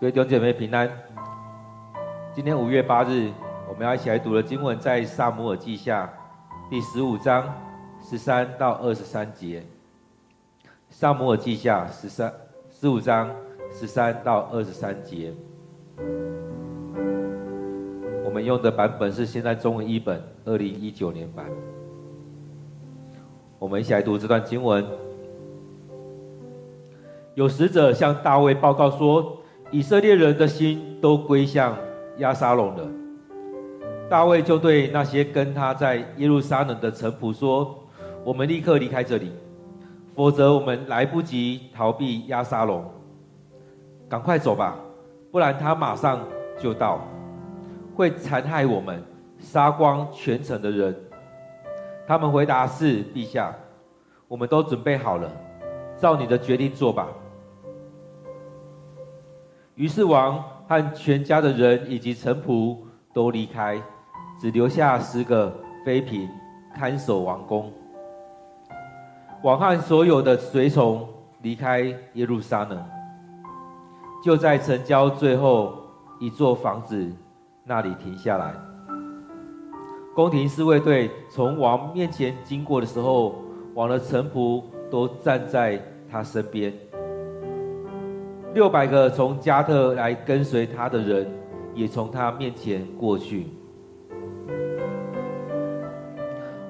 各位弟兄姐妹平安。今天五月八日，我们要一起来读的经文在撒母耳记下第十五章十三到二十三节。撒母耳记下十三十五章十三到二十三节。我们用的版本是现在中文译本二零一九年版。我们一起来读这段经文。有使者向大卫报告说。以色列人的心都归向亚沙龙了。大卫就对那些跟他在耶路撒冷的臣仆说：“我们立刻离开这里，否则我们来不及逃避亚沙龙。赶快走吧，不然他马上就到，会残害我们，杀光全城的人。”他们回答：“是，陛下，我们都准备好了，照你的决定做吧。”于是王和全家的人以及臣仆都离开，只留下十个妃嫔看守王宫。王和所有的随从离开耶路撒冷，就在城郊最后一座房子那里停下来。宫廷侍卫队从王面前经过的时候，王的臣仆都站在他身边。六百个从加特来跟随他的人，也从他面前过去。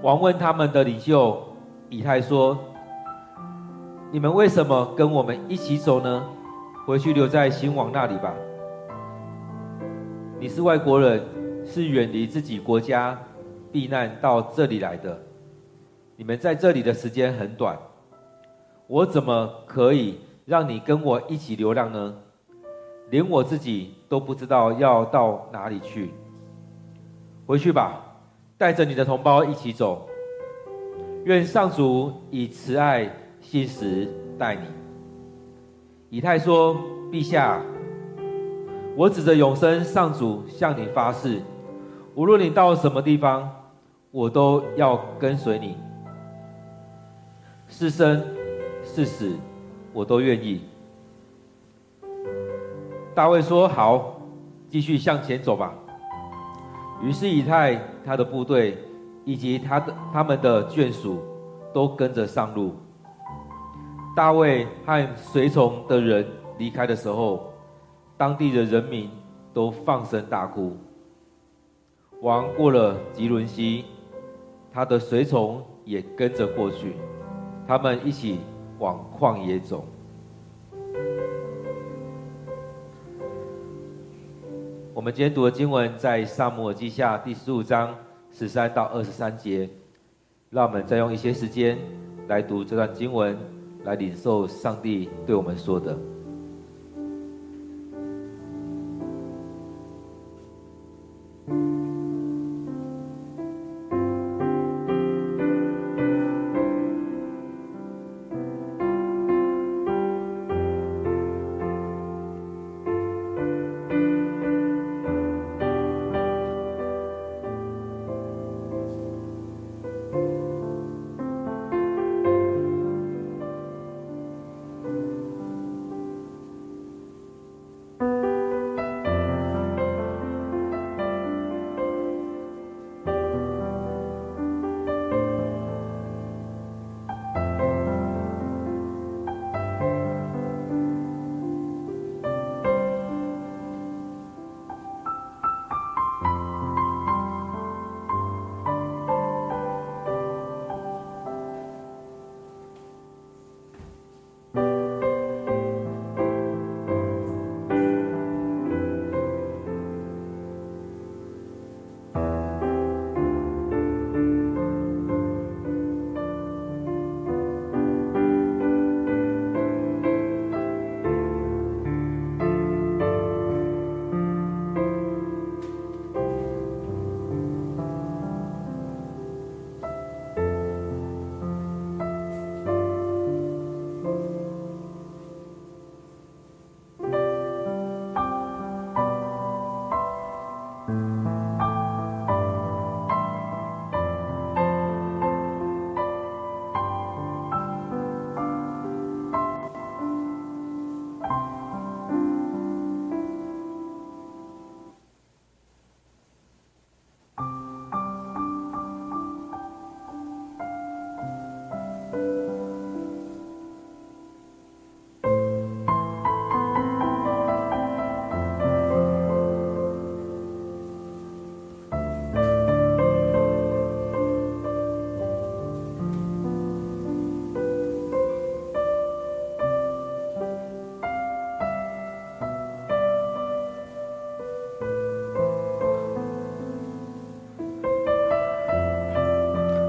王问他们的领袖以太说：“你们为什么跟我们一起走呢？回去留在新王那里吧。你是外国人，是远离自己国家避难到这里来的。你们在这里的时间很短，我怎么可以？”让你跟我一起流浪呢？连我自己都不知道要到哪里去。回去吧，带着你的同胞一起走。愿上主以慈爱信实待你。以太说：“陛下，我指着永生上主向你发誓，无论你到什么地方，我都要跟随你。是生是死。”我都愿意。大卫说：“好，继续向前走吧。”于是以太、他的部队以及他的他们的眷属都跟着上路。大卫和随从的人离开的时候，当地的人民都放声大哭。王过了吉伦西，他的随从也跟着过去，他们一起。往旷野走。我们今天读的经文在撒母耳记下第十五章十三到二十三节。让我们再用一些时间来读这段经文，来领受上帝对我们说的。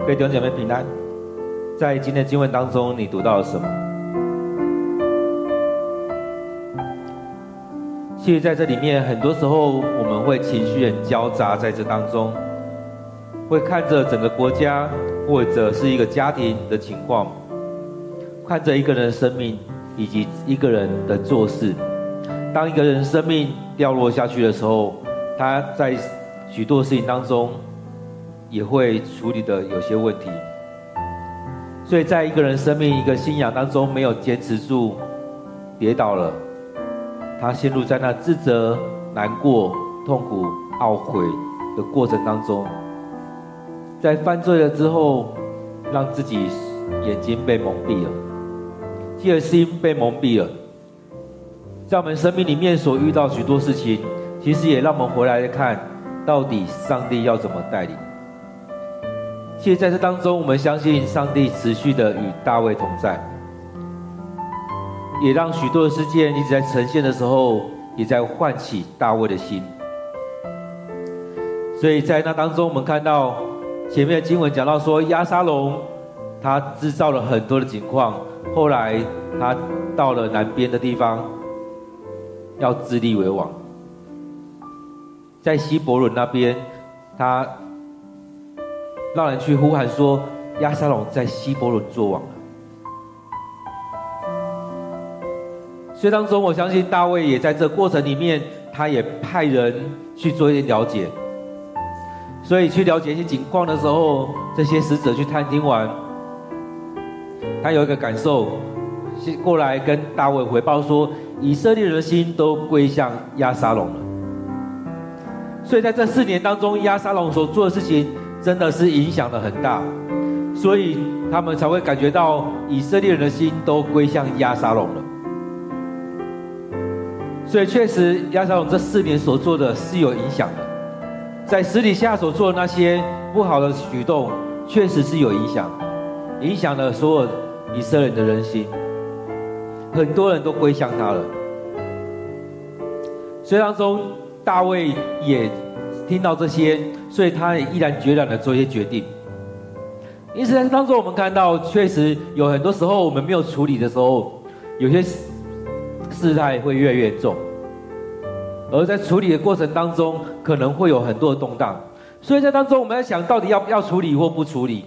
各位弟兄姐妹平安。在今天的经文当中，你读到了什么？其实在这里面，很多时候我们会情绪很交杂，在这当中，会看着整个国家或者是一个家庭的情况，看着一个人的生命以及一个人的做事。当一个人生命掉落下去的时候，他在许多事情当中也会处理的有些问题。所以在一个人生命、一个信仰当中没有坚持住，跌倒了，他陷入在那自责、难过、痛苦、懊悔的过程当中，在犯罪了之后，让自己眼睛被蒙蔽了，第二心被蒙蔽了。在我们生命里面所遇到许多事情，其实也让我们回来看，到底上帝要怎么带领。其实在这当中，我们相信上帝持续的与大卫同在，也让许多的事件一直在呈现的时候，也在唤起大卫的心。所以在那当中，我们看到前面的经文讲到说，亚沙龙他制造了很多的情况，后来他到了南边的地方。要自立为王，在希伯伦那边，他让人去呼喊说：“亚沙龙在希伯伦作王了。”所以当中，我相信大卫也在这过程里面，他也派人去做一些了解。所以去了解一些情况的时候，这些使者去探听完，他有一个感受，是过来跟大卫回报说。以色列人的心都归向亚沙龙了，所以在这四年当中，亚沙龙所做的事情真的是影响了很大，所以他们才会感觉到以色列人的心都归向亚沙龙了。所以确实，亚沙龙这四年所做的是有影响的，在私底下所做的那些不好的举动，确实是有影响，影响了所有以色列人的人心。很多人都归向他了，所以当中大卫也听到这些，所以他毅然决然的做一些决定。因此在当中，我们看到确实有很多时候我们没有处理的时候，有些事态会越来越重，而在处理的过程当中，可能会有很多的动荡。所以在当中，我们在想到底要不要处理或不处理。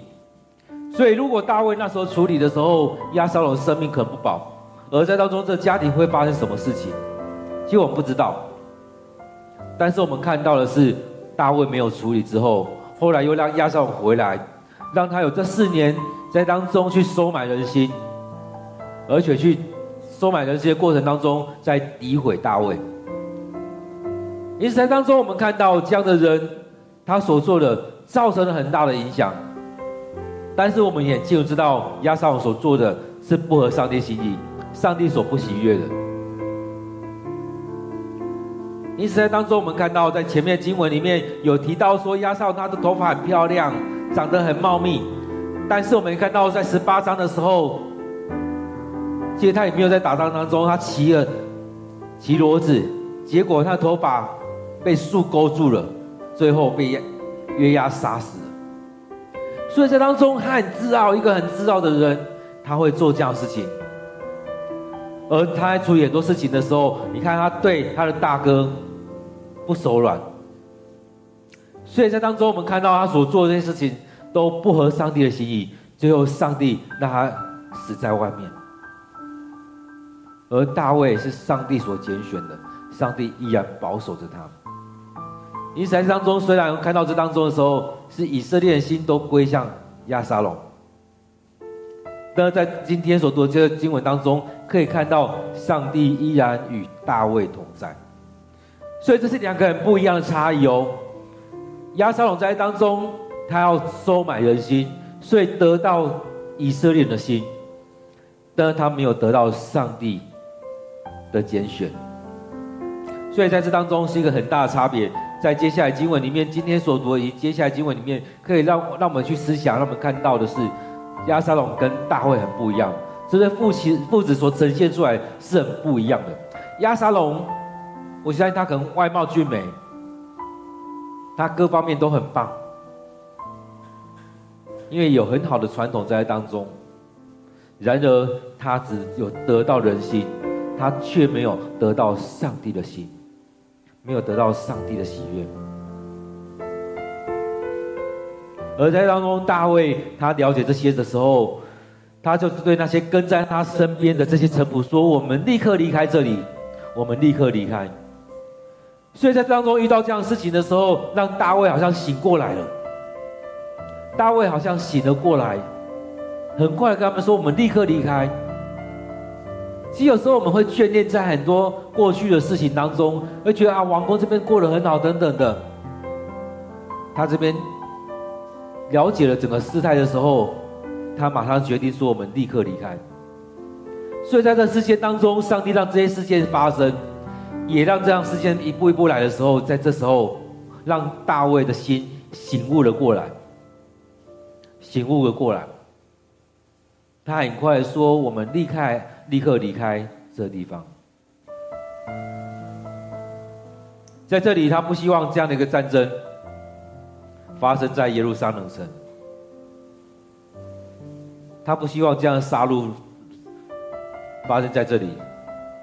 所以如果大卫那时候处理的时候，押沙龙生命可能不保。而在当中，这家庭会发生什么事情？其实我们不知道。但是我们看到的是，大卫没有处理之后，后来又让押沙龙回来，让他有这四年在当中去收买人心，而且去收买人心的过程当中，在诋毁大卫。因此，在当中我们看到这样的人，他所做的造成了很大的影响。但是我们也清楚知道，押沙龙所做的是不合上帝心意。上帝所不喜悦的，因此在当中，我们看到在前面经文里面有提到说，押沙龙他的头发很漂亮，长得很茂密，但是我们看到在十八章的时候，其实他也没有在打仗当中，他骑了骑骡子，结果他的头发被树勾住了，最后被约押杀死。所以在当中，他很自傲，一个很自傲的人，他会做这样的事情。而他在处理很多事情的时候，你看他对他的大哥不手软，所以在当中我们看到他所做这些事情都不合上帝的心意，最后上帝让他死在外面。而大卫是上帝所拣选的，上帝依然保守着他。因此在当中，虽然看到这当中的时候，是以色列的心都归向亚沙龙。但是在今天所读的这个经文当中，可以看到上帝依然与大卫同在，所以这是两个很不一样的差异哦。押沙龙在当中，他要收买人心，所以得到以色列人的心，但是他没有得到上帝的拣选，所以在这当中是一个很大的差别。在接下来经文里面，今天所读的以及接下来经文里面，可以让让我们去思想，让我们看到的是。亚沙龙跟大卫很不一样，这对父亲父子所呈现出来是很不一样的。亚沙龙，我相信他可能外貌俊美，他各方面都很棒，因为有很好的传统在当中。然而，他只有得到人心，他却没有得到上帝的心，没有得到上帝的喜悦。而在当中，大卫他了解这些的时候，他就对那些跟在他身边的这些臣仆说：“我们立刻离开这里，我们立刻离开。”所以在当中遇到这样事情的时候，让大卫好像醒过来了。大卫好像醒了过来，很快跟他们说：“我们立刻离开。”其实有时候我们会眷恋在很多过去的事情当中，会觉得啊，王宫这边过得很好，等等的。他这边。了解了整个事态的时候，他马上决定说：“我们立刻离开。”所以在这事件当中，上帝让这些事件发生，也让这样事件一步一步来的时候，在这时候，让大卫的心醒悟了过来，醒悟了过来。他很快说：“我们立刻立刻离开这地方。”在这里，他不希望这样的一个战争。发生在耶路撒冷城，他不希望这样的杀戮发生在这里，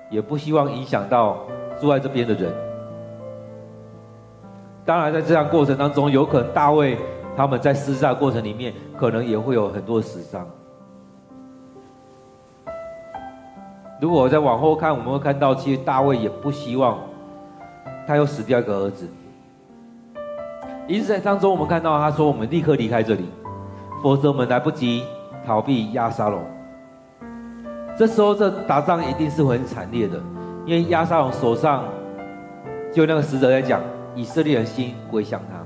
也不希望影响到住在这边的人。当然，在这样过程当中，有可能大卫他们在厮杀过程里面，可能也会有很多死伤。如果我再往后看，我们会看到，其实大卫也不希望他又死掉一个儿子。因此，在当中，我们看到他说：“我们立刻离开这里，否则我们来不及逃避押沙龙。”这时候，这打仗一定是很惨烈的，因为押沙龙手上就那个使者在讲，以色列人心归向他，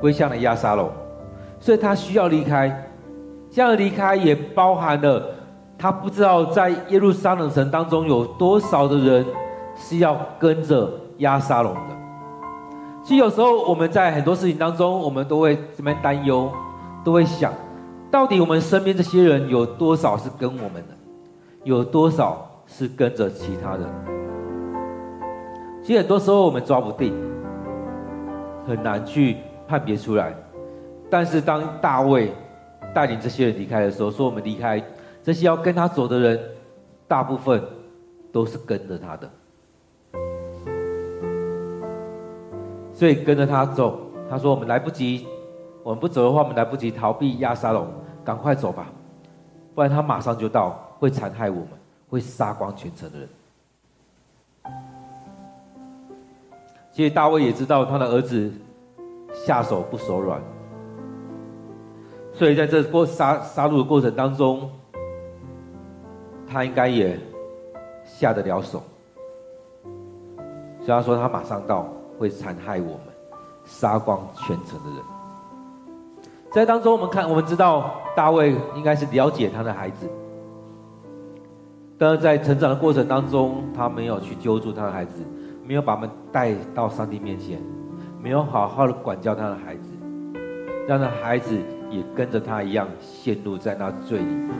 归向了押沙龙，所以他需要离开。这样的离开也包含了他不知道在耶路撒冷城当中有多少的人是要跟着押沙龙的。其实有时候我们在很多事情当中，我们都会这边担忧，都会想，到底我们身边这些人有多少是跟我们的，有多少是跟着其他人？其实很多时候我们抓不定，很难去判别出来。但是当大卫带领这些人离开的时候，说我们离开，这些要跟他走的人，大部分都是跟着他的。所以跟着他走，他说：“我们来不及，我们不走的话，我们来不及逃避亚沙龙，赶快走吧，不然他马上就到，会残害我们，会杀光全城的人。”其实大卫也知道他的儿子下手不手软，所以在这过杀杀戮的过程当中，他应该也下得了手，所以他说他马上到。会残害我们，杀光全城的人。在当中，我们看，我们知道大卫应该是了解他的孩子，但是在成长的过程当中，他没有去揪住他的孩子，没有把他们带到上帝面前，没有好好的管教他的孩子，让他的孩子也跟着他一样陷入在那罪里面。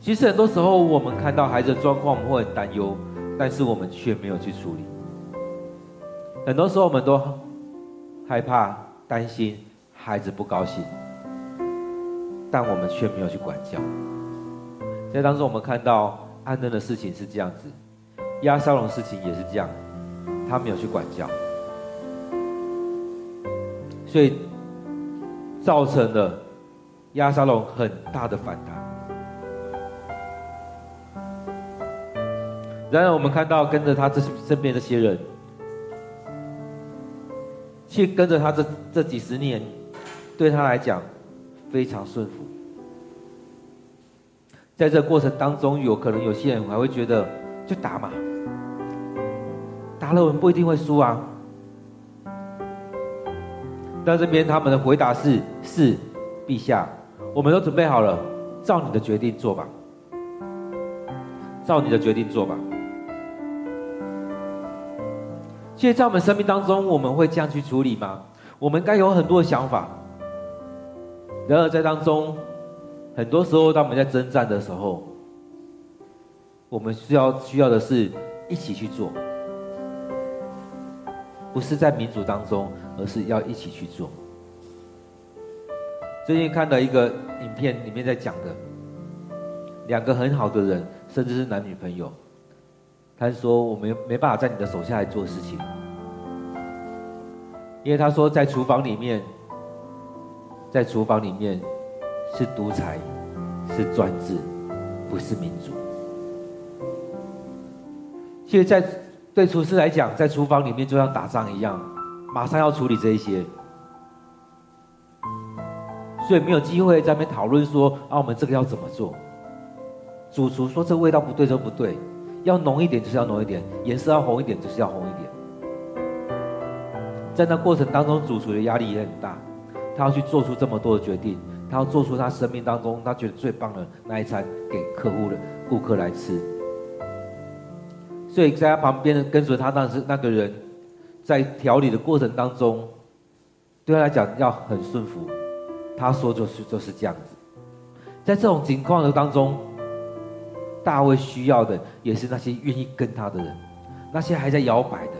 其实很多时候，我们看到孩子的状况，我们会很担忧。但是我们却没有去处理，很多时候我们都害怕、担心孩子不高兴，但我们却没有去管教。在当中，我们看到安嫩的事情是这样子，压沙龙的事情也是这样，他没有去管教，所以造成了压沙龙很大的反弹。然而，我们看到跟着他这身边这些人，去跟着他这这几十年，对他来讲非常顺服。在这过程当中，有可能有些人还会觉得，就打嘛，打了我们不一定会输啊。但这边他们的回答是：是，陛下，我们都准备好了，照你的决定做吧，照你的决定做吧。其实，在我们生命当中，我们会这样去处理吗？我们该有很多的想法。然而，在当中，很多时候，当我们在征战的时候，我们需要需要的是一起去做，不是在民主当中，而是要一起去做。最近看到一个影片，里面在讲的两个很好的人，甚至是男女朋友。他说：“我没没办法在你的手下来做事情，因为他说在厨房里面，在厨房里面是独裁，是专制，不是民主。其实，在对厨师来讲，在厨房里面就像打仗一样，马上要处理这一些，所以没有机会在那边讨论说啊，我们这个要怎么做？主厨说这味道不对就不对。”要浓一点就是要浓一点，颜色要红一点就是要红一点。在那过程当中，主厨的压力也很大，他要去做出这么多的决定，他要做出他生命当中他觉得最棒的那一餐给客户的顾客来吃。所以在他旁边的跟随他当时那个人，在调理的过程当中，对他来讲要很顺服，他说就是就是这样子。在这种情况的当中。大卫需要的也是那些愿意跟他的人，那些还在摇摆的，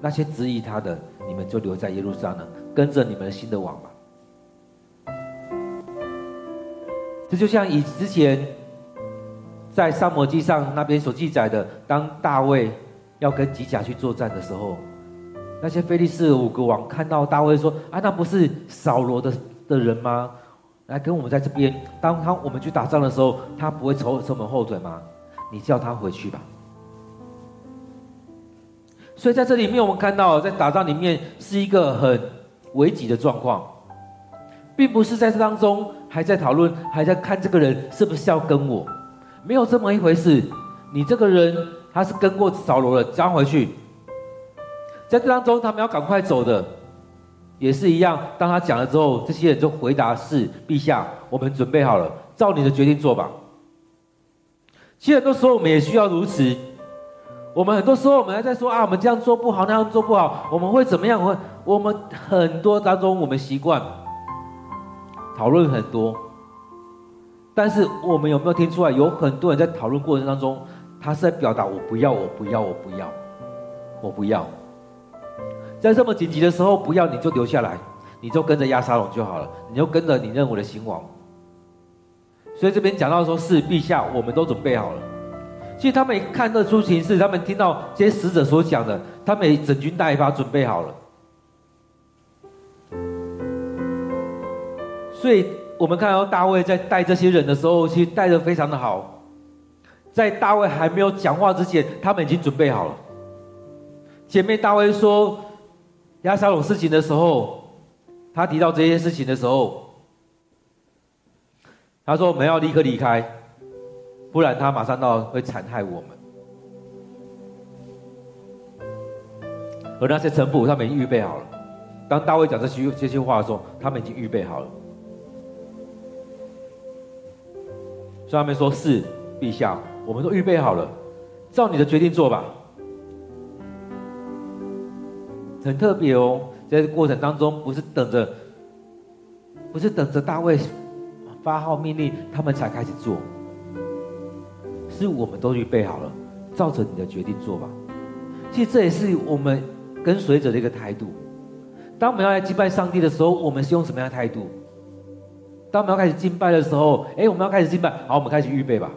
那些质疑他的，你们就留在耶路撒冷，跟着你们的新的王吧。这就像以之前在撒摩记上那边所记载的，当大卫要跟吉甲去作战的时候，那些非利士五个王看到大卫说：“啊，那不是扫罗的的人吗？”来跟我们在这边，当他我们去打仗的时候，他不会抽抽我们后腿吗？你叫他回去吧。所以在这里面，我们看到在打仗里面是一个很危急的状况，并不是在这当中还在讨论，还在看这个人是不是要跟我，没有这么一回事。你这个人他是跟过扫罗的，将回去。在这当中，他们要赶快走的。也是一样，当他讲了之后，这些人就回答：“是，陛下，我们准备好了，照你的决定做吧。”其实很多时候我们也需要如此。我们很多时候我们还在说啊，我们这样做不好，那样做不好，我们会怎么样？会我们很多当中，我们习惯讨论很多，但是我们有没有听出来？有很多人在讨论过程当中，他是在表达：“我不要，我不要，我不要，我不要。”在这么紧急的时候，不要你就留下来，你就跟着押沙龙就好了，你就跟着你认为的新王。所以这边讲到说，是陛下，我们都准备好了。其实他们看得出情势，他们听到这些使者所讲的，他们整军待发准备好了。所以我们看到大卫在带这些人的时候，其实带得非常的好。在大卫还没有讲话之前，他们已经准备好了。前面大卫说。押沙龙事情的时候，他提到这些事情的时候，他说：“我们要立刻离开，不然他马上到会残害我们。”而那些臣仆，他们已经预备好了。当大卫讲这些这些话的时候，他们已经预备好了。所以他们说：“是陛下，我们都预备好了，照你的决定做吧。”很特别哦，在这过程当中，不是等着，不是等着大卫发号命令，他们才开始做，是我们都预备好了，照着你的决定做吧。其实这也是我们跟随者的一个态度。当我们要来敬拜上帝的时候，我们是用什么样的态度？当我们要开始敬拜的时候，哎，我们要开始敬拜，好，我们开始预备吧。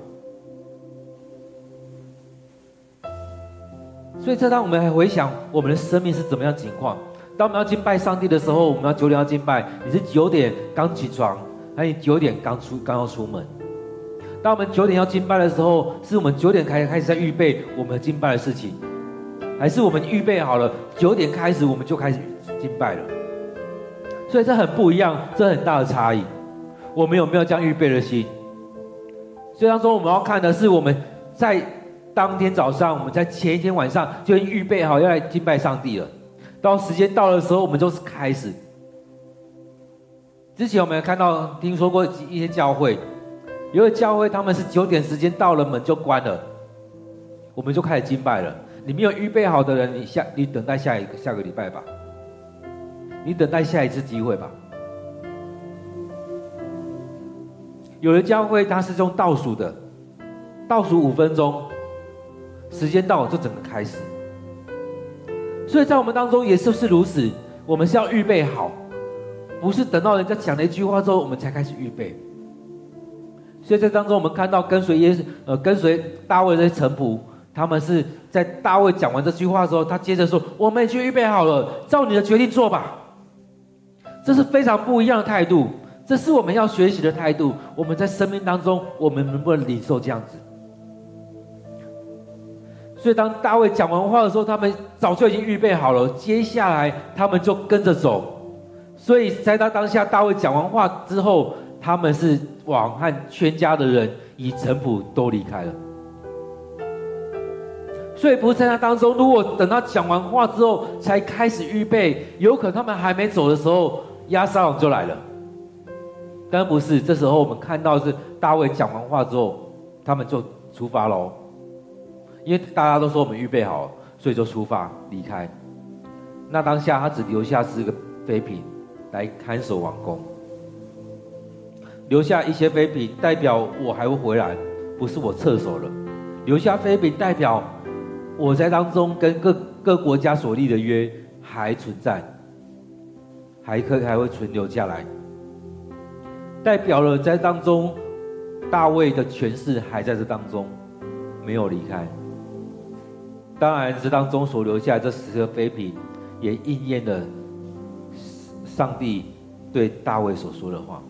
所以，这当我们还回想我们的生命是怎么样情况？当我们要敬拜上帝的时候，我们要九点要敬拜，你是九点刚起床，还是九点刚出刚要出门？当我们九点要敬拜的时候，是我们九点开开始在预备我们敬拜的事情，还是我们预备好了九点开始我们就开始敬拜了？所以这很不一样，这很大的差异。我们有没有这样预备的心？所以当中我们要看的是我们在。当天早上，我们在前一天晚上就预备好要来敬拜上帝了。到时间到的时候，我们就是开始。之前我们有看到、听说过一些教会，有的教会他们是九点时间到了，门就关了，我们就开始敬拜了。你没有预备好的人，你下你等待下一个下个礼拜吧，你等待下一次机会吧。有的教会它是用倒数的，倒数五分钟。时间到了，就整个开始。所以在我们当中也是不是如此？我们是要预备好，不是等到人家讲了一句话之后，我们才开始预备。所以在当中，我们看到跟随耶稣，呃，跟随大卫的臣仆，他们是在大卫讲完这句话之后，他接着说：“我们已经预备好了，照你的决定做吧。”这是非常不一样的态度，这是我们要学习的态度。我们在生命当中，我们能不能领受这样子？所以当大卫讲完话的时候，他们早就已经预备好了，接下来他们就跟着走。所以在他当下，大卫讲完话之后。他们是王和全家的人，以臣仆都离开了。所以不是在那当中，如果等他讲完话之后才开始预备，有可能他们还没走的时候，押沙龙就来了。但不是，这时候我们看到是大卫讲完话之后，他们就出发喽。因为大家都说我们预备好，所以就出发离开。那当下他只留下四个妃嫔来看守王宫。留下一些妃嫔，代表我还会回来，不是我撤手了。留下妃嫔，代表我在当中跟各各国家所立的约还存在，还可还会存留下来。代表了在当中，大卫的权势还在这当中，没有离开。当然，这当中所留下这十个妃嫔，也应验了上帝对大卫所说的话。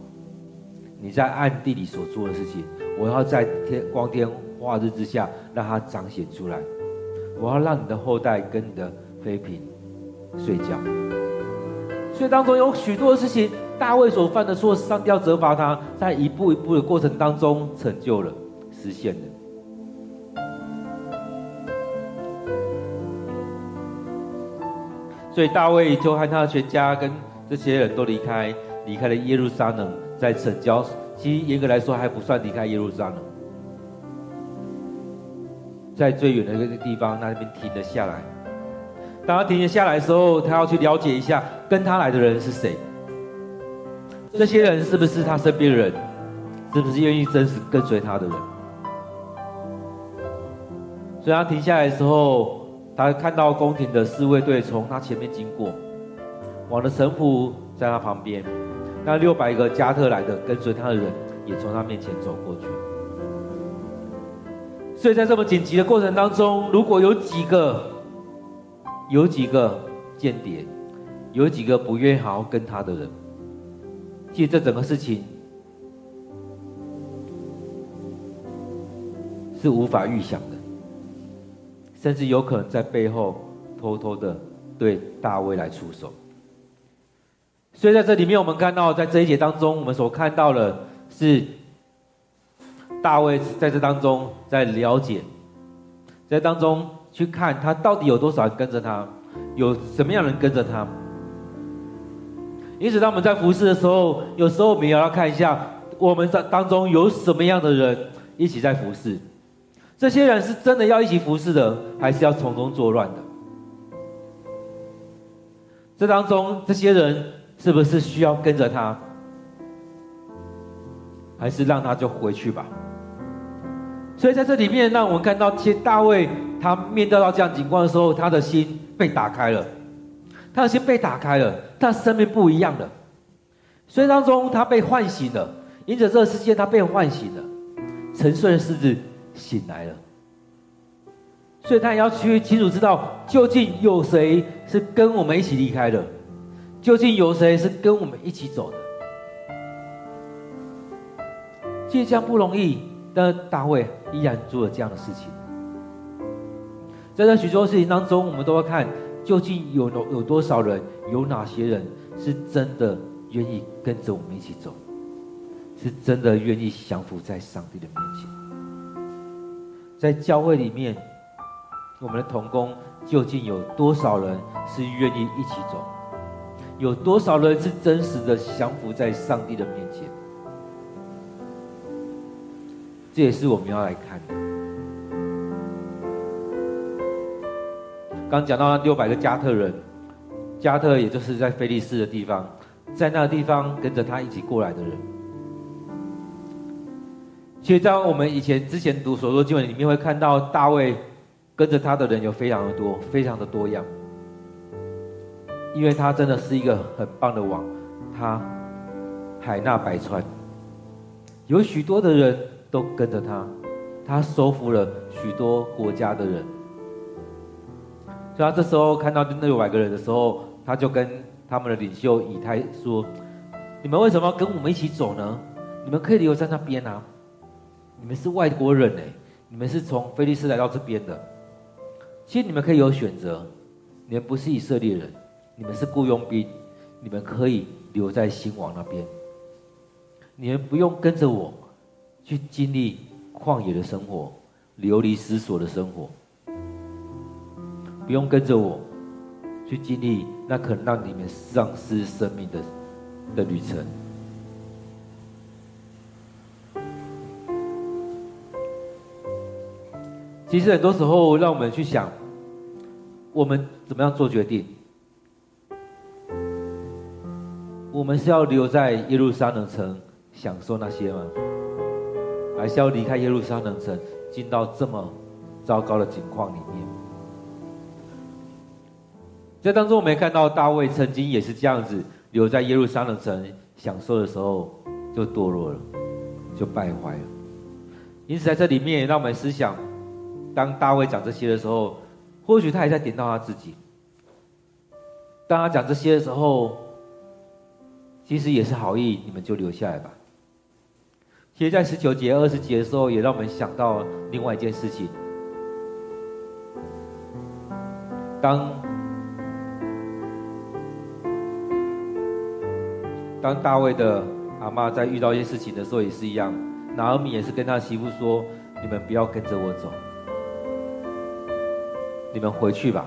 你在暗地里所做的事情，我要在天光天化日之下让它彰显出来。我要让你的后代跟你的妃嫔睡觉。所以当中有许多的事情，大卫所犯的错，上帝要责罚他，在一步一步的过程当中成就了，实现了。所以大卫就和他的全家跟这些人都离开，离开了耶路撒冷。在城郊，其实严格来说还不算离开耶路撒冷，在最远的一个地方，那边停了下来。当他停了下来的时候，他要去了解一下跟他来的人是谁，这些人是不是他身边的人，是不是愿意真实跟随他的人。所以他停下来的时候，他看到宫廷的侍卫队从他前面经过，王的神父在他旁边。那六百个加特来的跟随他的人也从他面前走过去，所以在这么紧急的过程当中，如果有几个、有几个间谍，有几个不愿意好好跟他的人，其实这整个事情是无法预想的，甚至有可能在背后偷偷的对大卫来出手。所以在这里面，我们看到，在这一节当中，我们所看到的是大卫在这当中在了解，在当中去看他到底有多少人跟着他，有什么样的人跟着他。因此，当我们在服侍的时候，有时候我们也要看一下，我们在当中有什么样的人一起在服侍。这些人是真的要一起服侍的，还是要从中作乱的？这当中，这些人。是不是需要跟着他，还是让他就回去吧？所以在这里面，让我们看到，其实大卫他面对到这样情况的时候，他的心被打开了，他的心被打开了，他的生命不一样了。所以当中他被唤醒了，因着这个事件他被唤醒了，沉睡的狮子醒来了。所以他也要去清楚知道，究竟有谁是跟我们一起离开的。究竟有谁是跟我们一起走的？其实这样不容易，但大卫依然做了这样的事情。在这许多事情当中，我们都要看究竟有有多少人，有哪些人是真的愿意跟着我们一起走，是真的愿意降服在上帝的面前。在教会里面，我们的童工究竟有多少人是愿意一起走？有多少人是真实的降服在上帝的面前？这也是我们要来看的。刚讲到那六百个加特人，加特也就是在非利士的地方，在那个地方跟着他一起过来的人。其实，在我们以前之前读所说经文里面，会看到大卫跟着他的人有非常的多，非常的多样。因为他真的是一个很棒的王，他海纳百川，有许多的人都跟着他，他收服了许多国家的人。所以他这时候看到那六百个人的时候，他就跟他们的领袖以太说：“你们为什么要跟我们一起走呢？你们可以留在那边啊！你们是外国人哎，你们是从菲利斯来到这边的。其实你们可以有选择，你们不是以色列人，你们是雇佣兵，你们可以留在新王那边。你们不用跟着我去经历旷野的生活，流离失所的生活。”不用跟着我去经历那可能让你们丧失生命的的旅程。其实很多时候，让我们去想，我们怎么样做决定？我们是要留在耶路撒冷城享受那些吗？还是要离开耶路撒冷城，进到这么糟糕的境况里面？在当中，我们看到大卫曾经也是这样子留在耶路撒冷城享受的时候，就堕落了，就败坏了。因此，在这里面也让我们思想：当大卫讲这些的时候，或许他也在点到他自己。当他讲这些的时候，其实也是好意，你们就留下来吧。其实，在十九节、二十节的时候，也让我们想到另外一件事情：当当大卫的阿妈在遇到一些事情的时候，也是一样。拿俄米也是跟他媳妇说：“你们不要跟着我走，你们回去吧，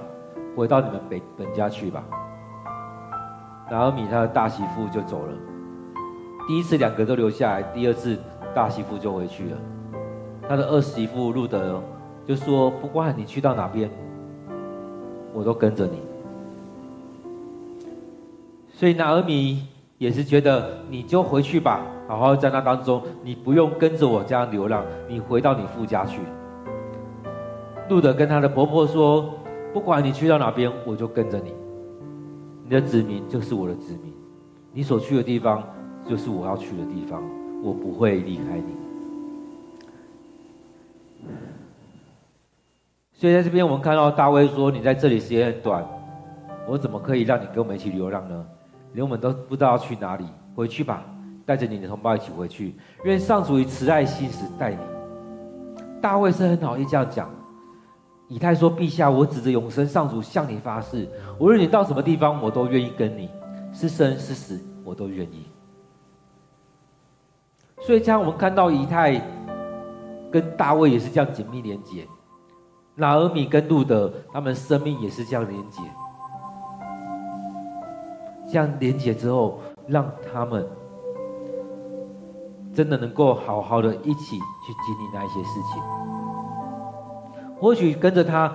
回到你们本本家去吧。”拿俄米他的大媳妇就走了。第一次两个都留下来，第二次大媳妇就回去了。他的二媳妇路得就说：“不管你去到哪边，我都跟着你。”所以拿俄米。也是觉得你就回去吧，好好在那当中，你不用跟着我这样流浪，你回到你父家去。路得跟他的婆婆说：“不管你去到哪边，我就跟着你。你的子民就是我的子民，你所去的地方就是我要去的地方，我不会离开你。”所以在这边我们看到大卫说：“你在这里时间很短，我怎么可以让你跟我们一起流浪呢？”连我们都不知道要去哪里，回去吧，带着你的同胞一起回去。愿上主以慈爱心使带你。大卫是很好意这样讲。以太说：“陛下，我指着永生上主向你发誓，无论你到什么地方，我都愿意跟你，是生是死，我都愿意。”所以，这样我们看到以太跟大卫也是这样紧密连接，拿俄米跟路得他们生命也是这样连接。这样连接之后，让他们真的能够好好的一起去经历那一些事情。或许跟着他，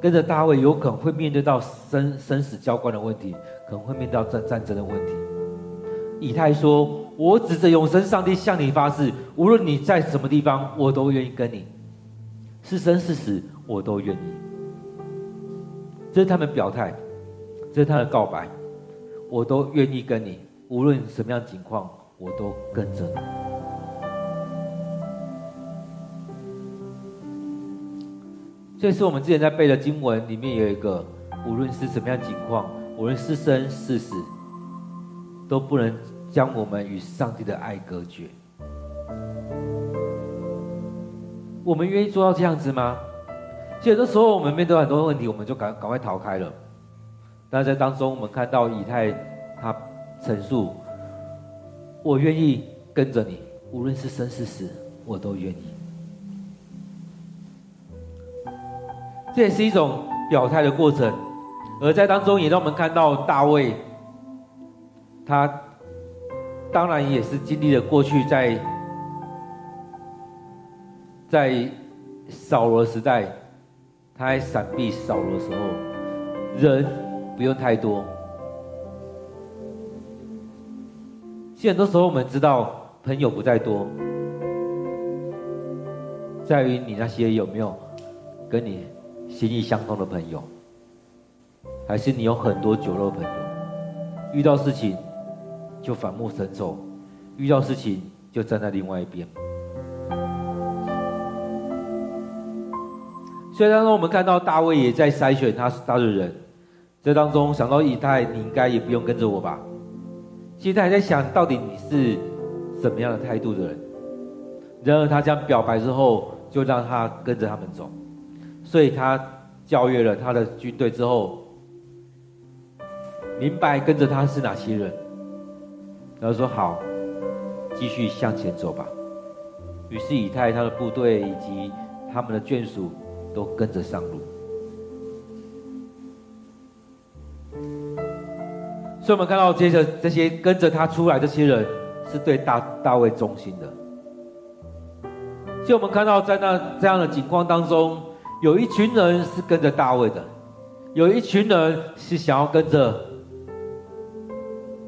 跟着大卫，有可能会面对到生生死交关的问题，可能会面对到战战争的问题。以太说：“我指着永生上帝向你发誓，无论你在什么地方，我都愿意跟你，是生是死，我都愿意。”这是他们表态，这是他的告白。我都愿意跟你，无论什么样情况，我都跟着你。这是我们之前在背的经文里面有一个，无论是什么样情况，无论是生是死，都不能将我们与上帝的爱隔绝。我们愿意做到这样子吗？其实有的时候我们面对很多问题，我们就赶赶快逃开了。但在当中，我们看到以太他陈述：“我愿意跟着你，无论是生是死，我都愿意。”这也是一种表态的过程，而在当中也让我们看到大卫，他当然也是经历了过去在在扫罗时代，他在闪避扫罗的时候，人。不用太多。其实很多时候，我们知道朋友不在多，在于你那些有没有跟你心意相通的朋友，还是你有很多酒肉朋友，遇到事情就反目成仇，遇到事情就站在另外一边。所以当中我们看到大卫也在筛选他他的人，这当中想到以太，你应该也不用跟着我吧？其实他还在想到底你是什么样的态度的人。然而他这样表白之后，就让他跟着他们走，所以他教育了他的军队之后，明白跟着他是哪些人，然后说好，继续向前走吧。于是以太他的部队以及他们的眷属都跟着上路。所以，我们看到接着这些跟着他出来这些人，是对大大卫忠心的。所以，我们看到在那这样的景况当中，有一群人是跟着大卫的，有一群人是想要跟着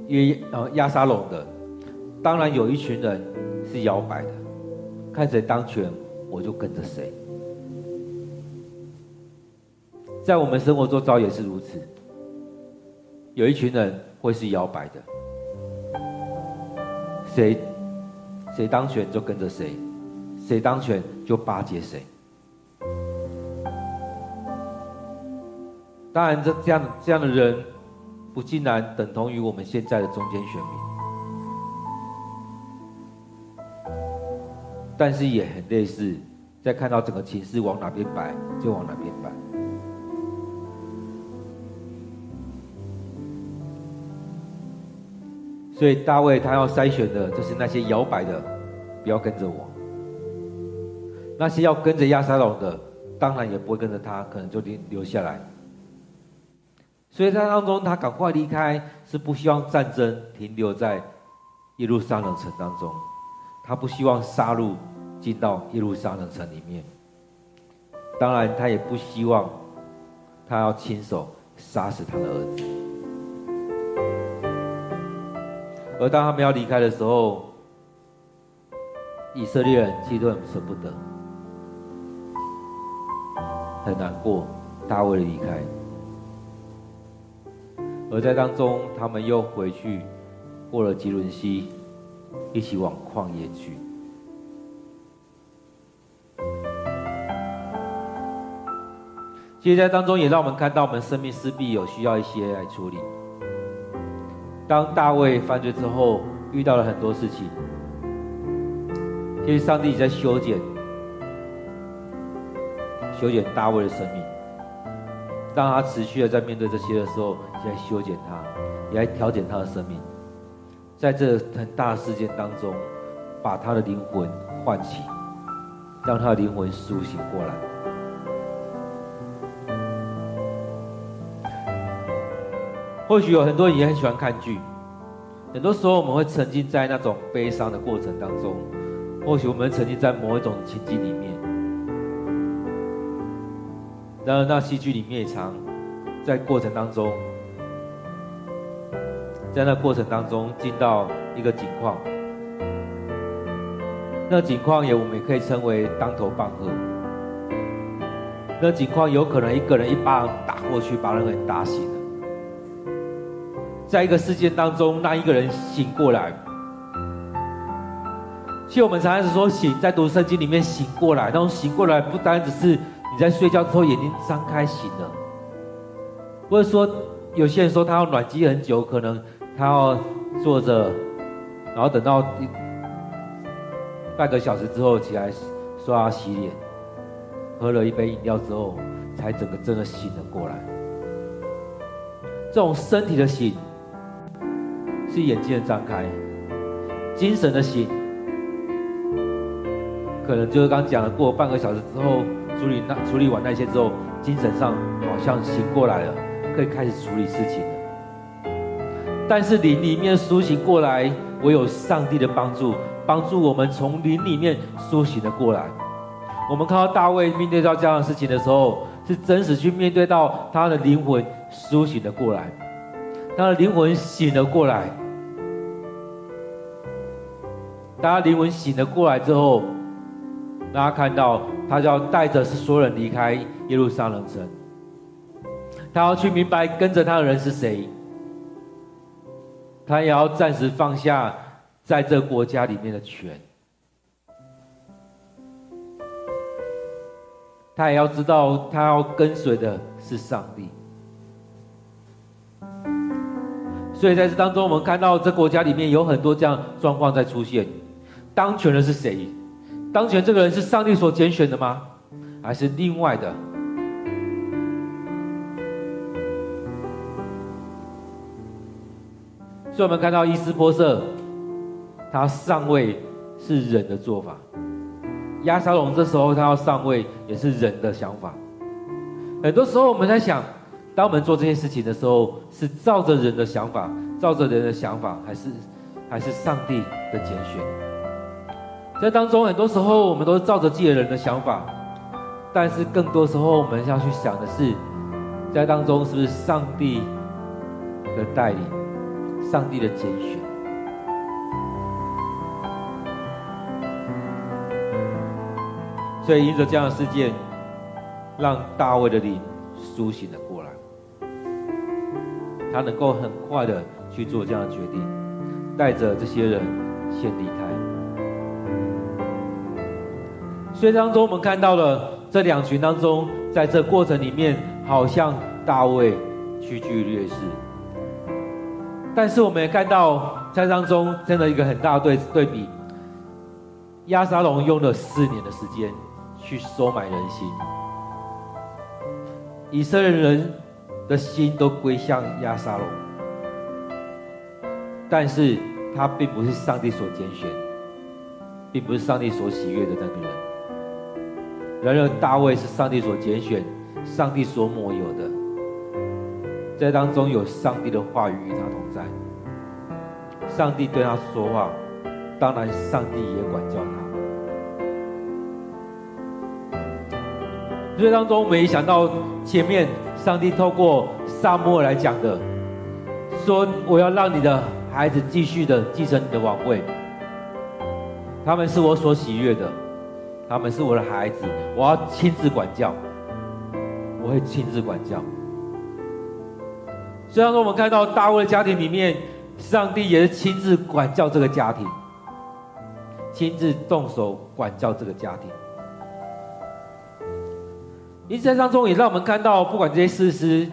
约呃亚沙龙的，当然有一群人是摇摆的，看谁当权我就跟着谁。在我们生活中，早也是如此。有一群人会是摇摆的，谁谁当权就跟着谁，谁当权就巴结谁。当然，这这样这样的人，不尽然等同于我们现在的中间选民，但是也很类似，在看到整个情势往哪边摆，就往哪边摆。所以大卫他要筛选的，就是那些摇摆的，不要跟着我；那些要跟着亚沙龙的，当然也不会跟着他，可能就留留下来。所以在当中，他赶快离开，是不希望战争停留在耶路撒冷城当中，他不希望杀戮进到耶路撒冷城里面。当然，他也不希望他要亲手杀死他的儿子。而当他们要离开的时候，以色列人其实都很舍不得，很难过，大卫的离开。而在当中，他们又回去过了基伦溪，一起往旷野去。其实，在当中也让我们看到，我们生命势必有需要一些来处理。当大卫犯罪之后，遇到了很多事情，其实上帝在修剪、修剪大卫的生命，当他持续的在面对这些的时候，也在修剪他，也在调整他的生命，在这很大的事件当中，把他的灵魂唤起，让他的灵魂苏醒过来。或许有很多人也很喜欢看剧，很多时候我们会沉浸在那种悲伤的过程当中，或许我们沉浸在某一种情境里面。然而，那戏剧里面也常在过程当中，在那过程当中进到一个景况，那景况也我们也可以称为当头棒喝。那景况有可能一个人一巴掌打过去，把人给打醒了。在一个事件当中，那一个人醒过来。其实我们常常是说醒，在读圣经里面醒过来，那种醒过来不单只是你在睡觉之后眼睛张开醒了，或者说有些人说他要暖机很久，可能他要坐着，然后等到一半个小时之后起来刷牙洗脸，喝了一杯饮料之后，才整个真的醒了过来。这种身体的醒。是眼睛的张开，精神的醒，可能就是刚讲的，过半个小时之后处理那处理完那些之后，精神上好像醒过来了，可以开始处理事情。但是灵里面苏醒过来，唯有上帝的帮助，帮助我们从灵里面苏醒了过来。我们看到大卫面对到这样的事情的时候，是真实去面对到他的灵魂苏醒了过来，他的灵魂醒了过来。当他灵魂醒了过来之后，大家看到他就要带着是所有人离开耶路撒冷城，他要去明白跟着他的人是谁，他也要暂时放下在这国家里面的权。他也要知道，他要跟随的是上帝。所以在这当中，我们看到这国家里面有很多这样状况在出现。当权的是谁？当权这个人是上帝所拣选的吗？还是另外的？所以我们看到伊斯波设，他上位是人的做法。亚沙龙这时候他要上位，也是人的想法。很多时候我们在想，当我们做这些事情的时候，是照着人的想法，照着人的想法，还是还是上帝的拣选？在当中，很多时候我们都是照着自己的人的想法，但是更多时候我们要去想的是，在当中是不是上帝的带领，上帝的拣选？所以，因着这样的事件，让大卫的灵苏醒了过来，他能够很快的去做这样的决定，带着这些人先离开。所以当中，我们看到了这两群当中，在这过程里面，好像大卫屈居劣势，但是我们也看到在当中真的一个很大的对对比，亚沙龙用了四年的时间。去收买人心，以色列人的心都归向亚沙龙，但是他并不是上帝所拣选，并不是上帝所喜悦的那个人。然而大卫是上帝所拣选，上帝所抹有的，在当中有上帝的话语与他同在，上帝对他说话，当然上帝也管教他。所以当中，没想到前面上帝透过撒母来讲的，说我要让你的孩子继续的继承你的王位，他们是我所喜悦的，他们是我的孩子，我要亲自管教，我会亲自管教。虽然说我们看到大卫的家庭里面，上帝也是亲自管教这个家庭，亲自动手管教这个家庭。因此，在当中也让我们看到，不管这些士师、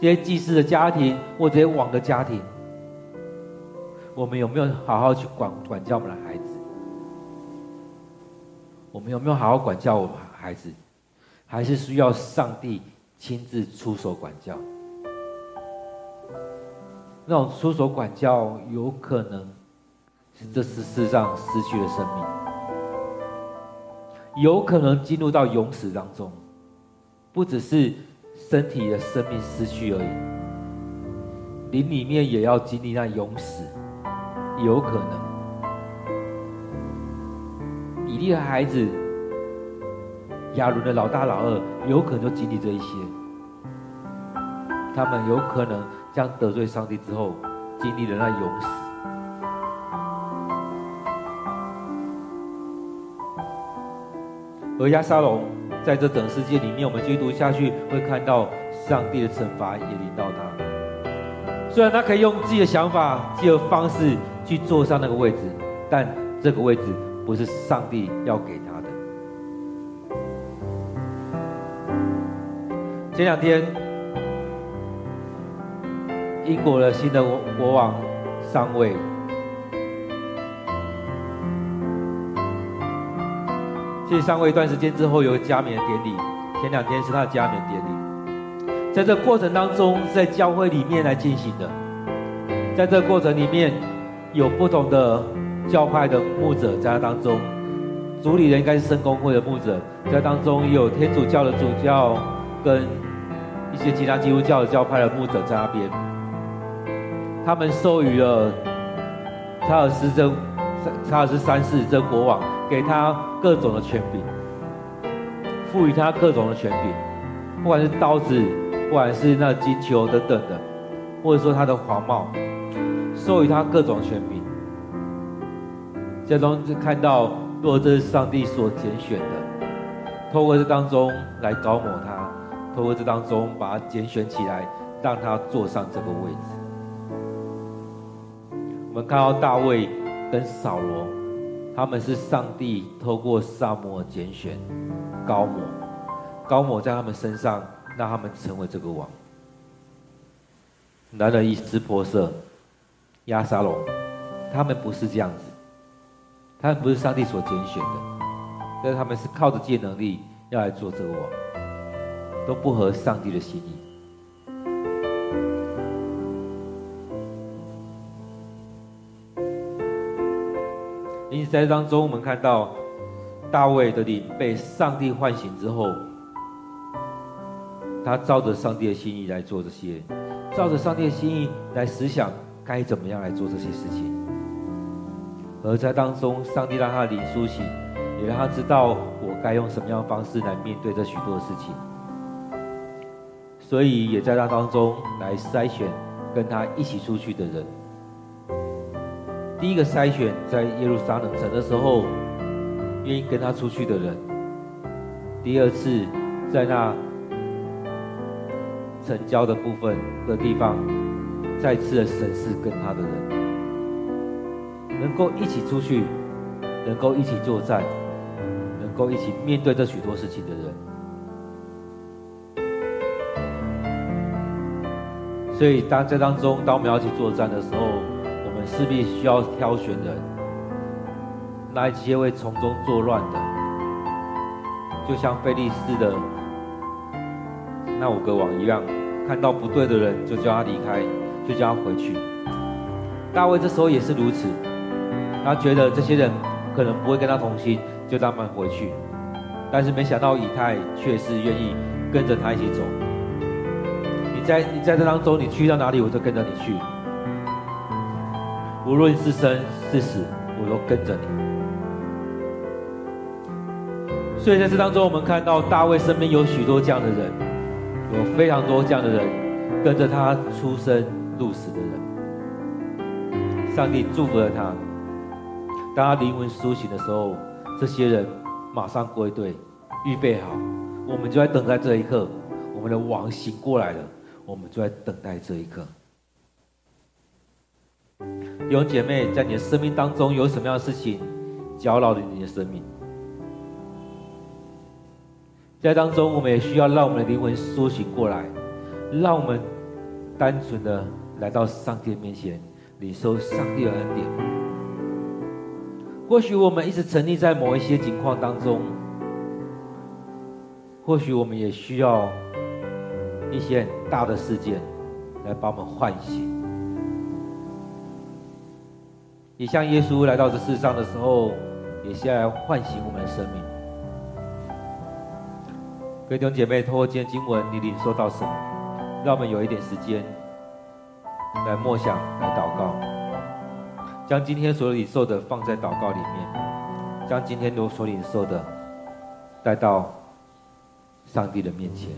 这些祭司的家庭，或这些王的家庭，我们有没有好好去管管教我们的孩子？我们有没有好好管教我们的孩子？还是需要上帝亲自出手管教？那种出手管教，有可能是这世世上失去了生命，有可能进入到永死当中。不只是身体的生命失去而已，灵里面也要经历那永死，有可能。比利的孩子亚伦的老大老二，有可能就经历这一些，他们有可能将得罪上帝之后，经历了那永死。而亚沙龙。在这整个世界里面，我们继续读下去，会看到上帝的惩罚也临到他。虽然他可以用自己的想法、自己的方式去坐上那个位置，但这个位置不是上帝要给他的。前两天，英国的新的国王上位。其实上位一段时间之后，有加冕典礼。前两天是他的加冕典礼，在这过程当中，在教会里面来进行的。在这过程里面，有不同的教派的牧者在他当中，主理人应该是圣公会的牧者，在当中有天主教的主教跟一些其他基督教的教派的牧者在那边。他们授予了查尔斯这查尔斯三世这国王。给他各种的权柄，赋予他各种的权柄，不管是刀子，不管是那金球等等的，或者说他的黄帽，授予他各种权柄。这中就看到，若这是上帝所拣选的，透过这当中来膏抹他，透过这当中把他拣选起来，让他坐上这个位置。我们看到大卫跟扫罗，他们是上帝透过撒母耳拣选、高摩，高摩在他们身上，让他们成为这个王。然而，以斯波瑟、押沙龙，他们不是这样子，他们不是上帝所拣选的，但是他们是靠着自己能力要来做这个王，都不合上帝的心意。在当中，我们看到大卫的灵被上帝唤醒之后，他照着上帝的心意来做这些，照着上帝的心意来思想该怎么样来做这些事情。而在当中，上帝让他的灵苏醒，也让他知道我该用什么样的方式来面对这许多的事情。所以，也在他当中来筛选跟他一起出去的人。第一个筛选在耶路撒冷城的时候，愿意跟他出去的人；第二次在那城郊的部分的地方，再次的审视跟他的人，能够一起出去，能够一起作战，能够一起面对这许多事情的人。所以当这当中，当我们要去作战的时候，势必需要挑选人，那一些会从中作乱的，就像非利士的那五个王一样，看到不对的人就叫他离开，就叫他回去。大卫这时候也是如此，他觉得这些人可能不会跟他同心，就让他们回去。但是没想到以太却是愿意跟着他一起走。你在你在这当中，你去到哪里，我就跟着你去。无论是生是死，我都跟着你。所以在这当中，我们看到大卫身边有许多这样的人，有非常多这样的人跟着他出生入死的人。上帝祝福了他。当他灵魂苏醒的时候，这些人马上归队，预备好。我们就在等待这一刻，我们的王醒过来了，我们就在等待这一刻。弟兄姐妹，在你的生命当中有什么样的事情搅扰了你的生命？在当中，我们也需要让我们的灵魂苏醒过来，让我们单纯的来到上帝面前，领受上帝的恩典。或许我们一直沉溺在某一些境况当中，或许我们也需要一些很大的事件来把我们唤醒。也像耶稣来到这世上的时候，也是来唤醒我们的生命。各位弟兄姐妹，透过今天经文，你领受到什么？让我们有一点时间来默想、来祷告，将今天所领受的放在祷告里面，将今天所领受的带到上帝的面前。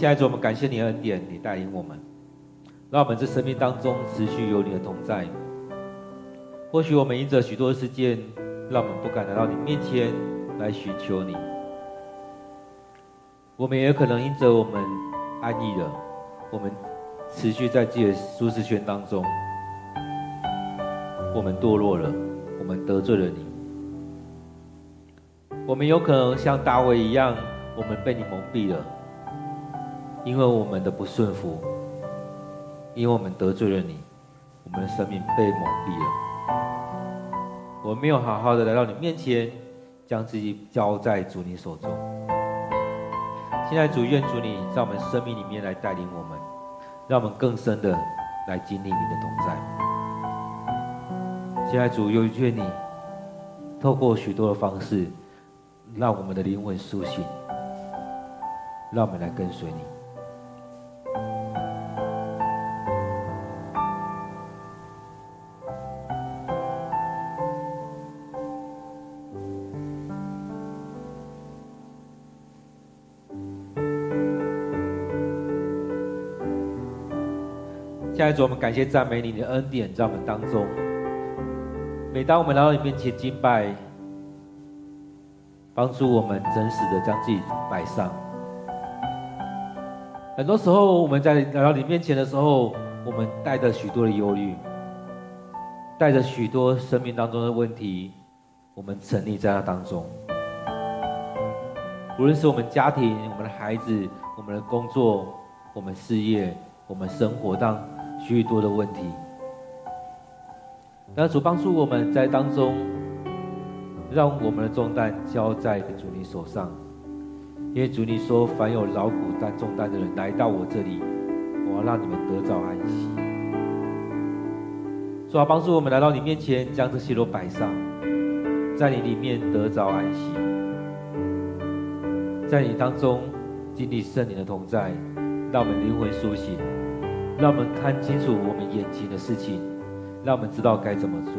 亲爱的主，我们感谢你的恩典，你带领我们，让我们这生命当中持续有你的同在。或许我们因着许多事件，让我们不敢来到你面前来寻求你。我们也可能因着我们安逸了，我们持续在自己的舒适圈当中，我们堕落了，我们得罪了你。我们有可能像大卫一样，我们被你蒙蔽了。因为我们的不顺服，因为我们得罪了你，我们的生命被蒙蔽了。我们没有好好的来到你面前，将自己交在主你手中。现在主愿主你在我们生命里面来带领我们，让我们更深的来经历你的同在。现在主又愿你透过许多的方式，让我们的灵魂苏醒，让我们来跟随你。在主，我们感谢赞美你的恩典在我们当中。每当我们来到你面前敬拜，帮助我们真实的将自己摆上。很多时候，我们在来到你面前的时候，我们带着许多的忧虑，带着许多生命当中的问题，我们沉溺在那当中。无论是我们家庭、我们的孩子、我们的工作、我们事业、我们生活当。许多的问题，但主帮助我们在当中，让我们的重担交在主你手上，因为主你说，凡有劳苦担重担的人来到我这里，我要让你们得着安息。主啊，帮助我们来到你面前，将这些都摆上，在你里面得着安息，在你当中经历圣灵的同在，让我们灵魂苏醒。让我们看清楚我们眼前的事情，让我们知道该怎么做，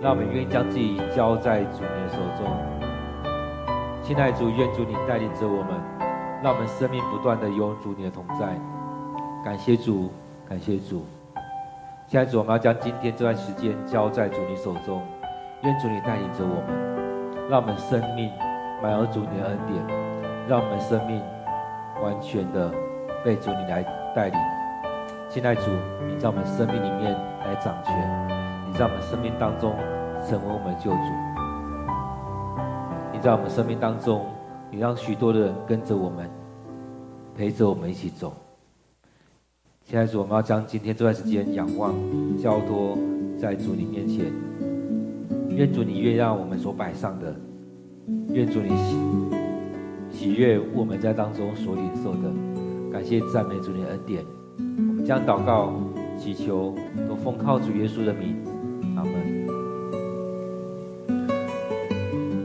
让我们愿意将自己交在主你的手中。亲爱的主，愿主你带领着我们，让我们生命不断的有主你的同在。感谢主，感谢主。现在主，我们要将今天这段时间交在主你手中，愿主你带领着我们，让我们生命满有主你的恩典，让我们生命完全的被主你来带领。亲爱的主，你在我们生命里面来掌权，你在我们生命当中成为我们的救主。你在我们生命当中，你让许多的人跟着我们，陪着我们一起走。亲爱的主，我们要将今天这段时间仰望、交托在主你面前。愿主你悦让我们所摆上的，愿主你喜喜悦我们在当中所领受的。感谢赞美主你的恩典。将祷告、祈求都奉靠主耶稣的名，阿门。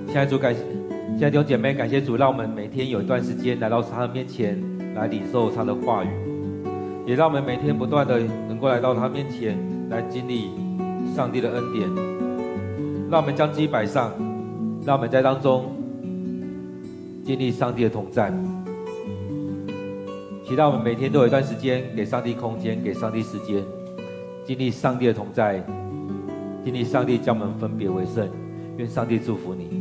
现在主感谢，现在弟兄姐妹感谢主，让我们每天有一段时间来到他的面前来领受他的话语，也让我们每天不断的能够来到他面前来经历上帝的恩典。让我们将自己摆上，让我们在当中经历上帝的同在。祈祷我们每天都有一段时间给上帝空间，给上帝时间，经历上帝的同在，经历上帝将我们分别为圣。愿上帝祝福你。